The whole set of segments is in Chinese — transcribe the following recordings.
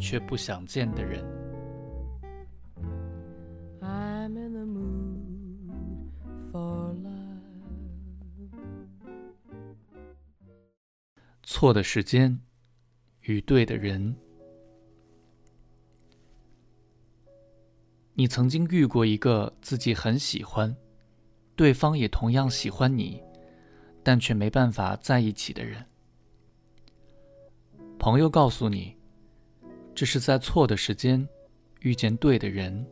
却不想见的人。错的时间与对的人。你曾经遇过一个自己很喜欢，对方也同样喜欢你，但却没办法在一起的人。朋友告诉你，这是在错的时间遇见对的人。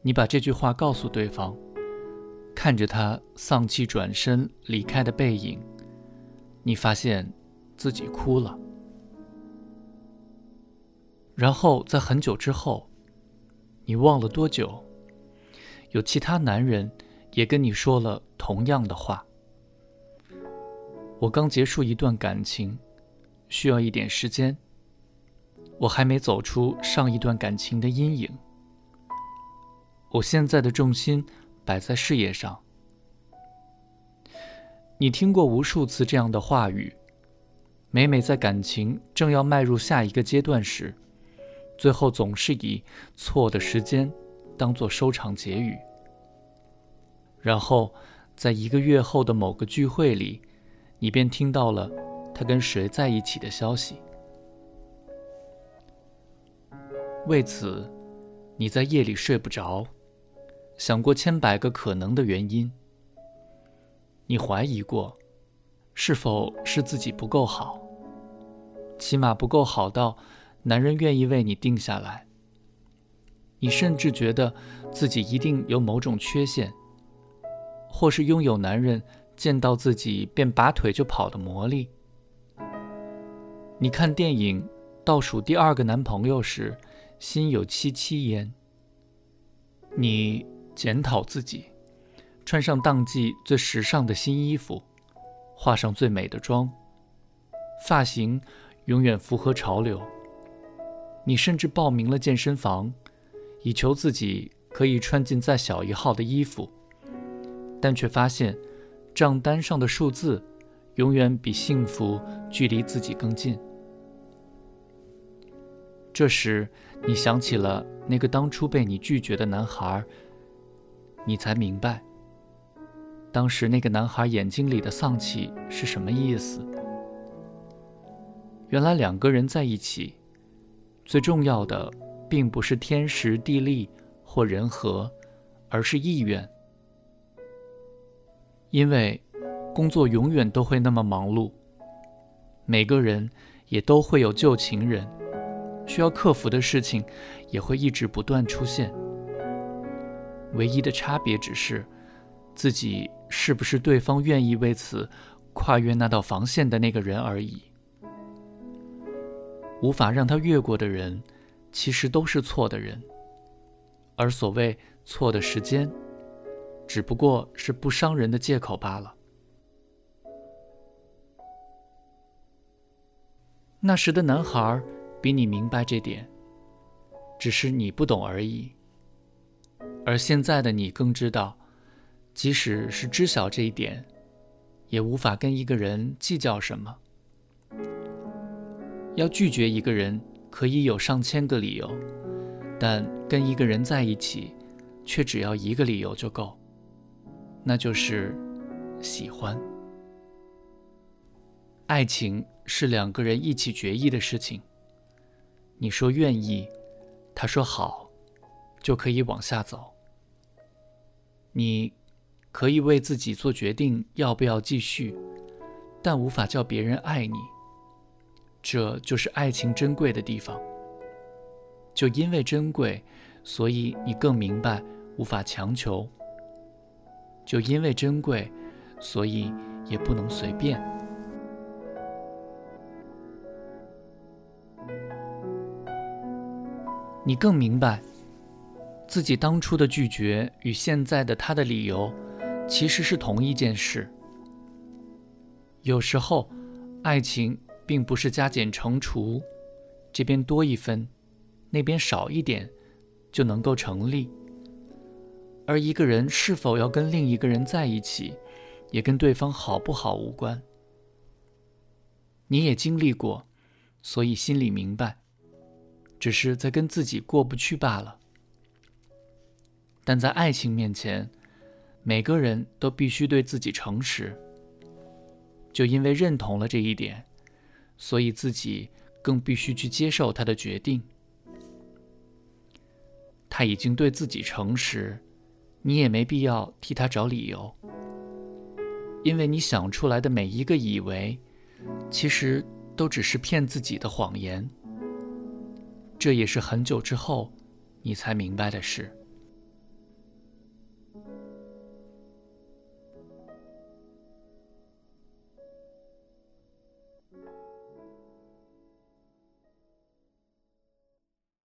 你把这句话告诉对方，看着他丧气转身离开的背影，你发现自己哭了。然后在很久之后，你忘了多久，有其他男人也跟你说了同样的话。我刚结束一段感情，需要一点时间。我还没走出上一段感情的阴影。我现在的重心摆在事业上。你听过无数次这样的话语，每每在感情正要迈入下一个阶段时，最后总是以错的时间当做收场结语。然后，在一个月后的某个聚会里。你便听到了他跟谁在一起的消息。为此，你在夜里睡不着，想过千百个可能的原因。你怀疑过，是否是自己不够好，起码不够好到男人愿意为你定下来。你甚至觉得自己一定有某种缺陷，或是拥有男人。见到自己便拔腿就跑的魔力。你看电影倒数第二个男朋友时，心有戚戚焉。你检讨自己，穿上当季最时尚的新衣服，化上最美的妆，发型永远符合潮流。你甚至报名了健身房，以求自己可以穿进再小一号的衣服，但却发现。账单上的数字，永远比幸福距离自己更近。这时，你想起了那个当初被你拒绝的男孩，你才明白，当时那个男孩眼睛里的丧气是什么意思。原来两个人在一起，最重要的并不是天时地利或人和，而是意愿。因为工作永远都会那么忙碌，每个人也都会有旧情人，需要克服的事情也会一直不断出现。唯一的差别只是自己是不是对方愿意为此跨越那道防线的那个人而已。无法让他越过的人，其实都是错的人，而所谓错的时间。只不过是不伤人的借口罢了。那时的男孩比你明白这点，只是你不懂而已。而现在的你更知道，即使是知晓这一点，也无法跟一个人计较什么。要拒绝一个人，可以有上千个理由，但跟一个人在一起，却只要一个理由就够。那就是喜欢。爱情是两个人一起决议的事情。你说愿意，他说好，就可以往下走。你可以为自己做决定要不要继续，但无法叫别人爱你。这就是爱情珍贵的地方。就因为珍贵，所以你更明白无法强求。就因为珍贵，所以也不能随便。你更明白，自己当初的拒绝与现在的他的理由，其实是同一件事。有时候，爱情并不是加减乘除，这边多一分，那边少一点，就能够成立。而一个人是否要跟另一个人在一起，也跟对方好不好无关。你也经历过，所以心里明白，只是在跟自己过不去罢了。但在爱情面前，每个人都必须对自己诚实。就因为认同了这一点，所以自己更必须去接受他的决定。他已经对自己诚实，你也没必要替他找理由，因为你想出来的每一个以为。其实都只是骗自己的谎言，这也是很久之后你才明白的事。